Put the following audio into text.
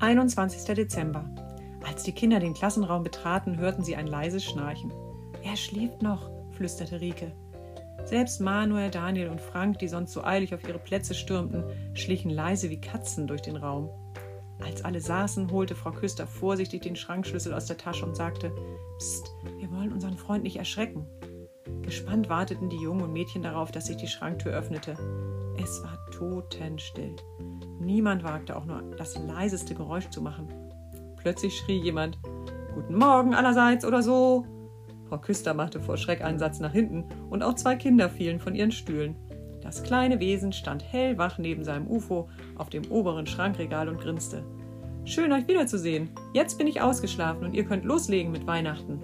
21. Dezember. Als die Kinder den Klassenraum betraten, hörten sie ein leises Schnarchen. Er schläft noch, flüsterte Rike. Selbst Manuel, Daniel und Frank, die sonst so eilig auf ihre Plätze stürmten, schlichen leise wie Katzen durch den Raum. Als alle saßen, holte Frau Küster vorsichtig den Schrankschlüssel aus der Tasche und sagte: Psst, wir wollen unseren Freund nicht erschrecken. Gespannt warteten die Jungen und Mädchen darauf, dass sich die Schranktür öffnete. Es war totenstill. Niemand wagte auch nur das leiseste Geräusch zu machen. Plötzlich schrie jemand: Guten Morgen allerseits oder so. Frau Küster machte vor Schreck einen Satz nach hinten und auch zwei Kinder fielen von ihren Stühlen. Das kleine Wesen stand hellwach neben seinem UFO auf dem oberen Schrankregal und grinste. Schön euch wiederzusehen. Jetzt bin ich ausgeschlafen und ihr könnt loslegen mit Weihnachten.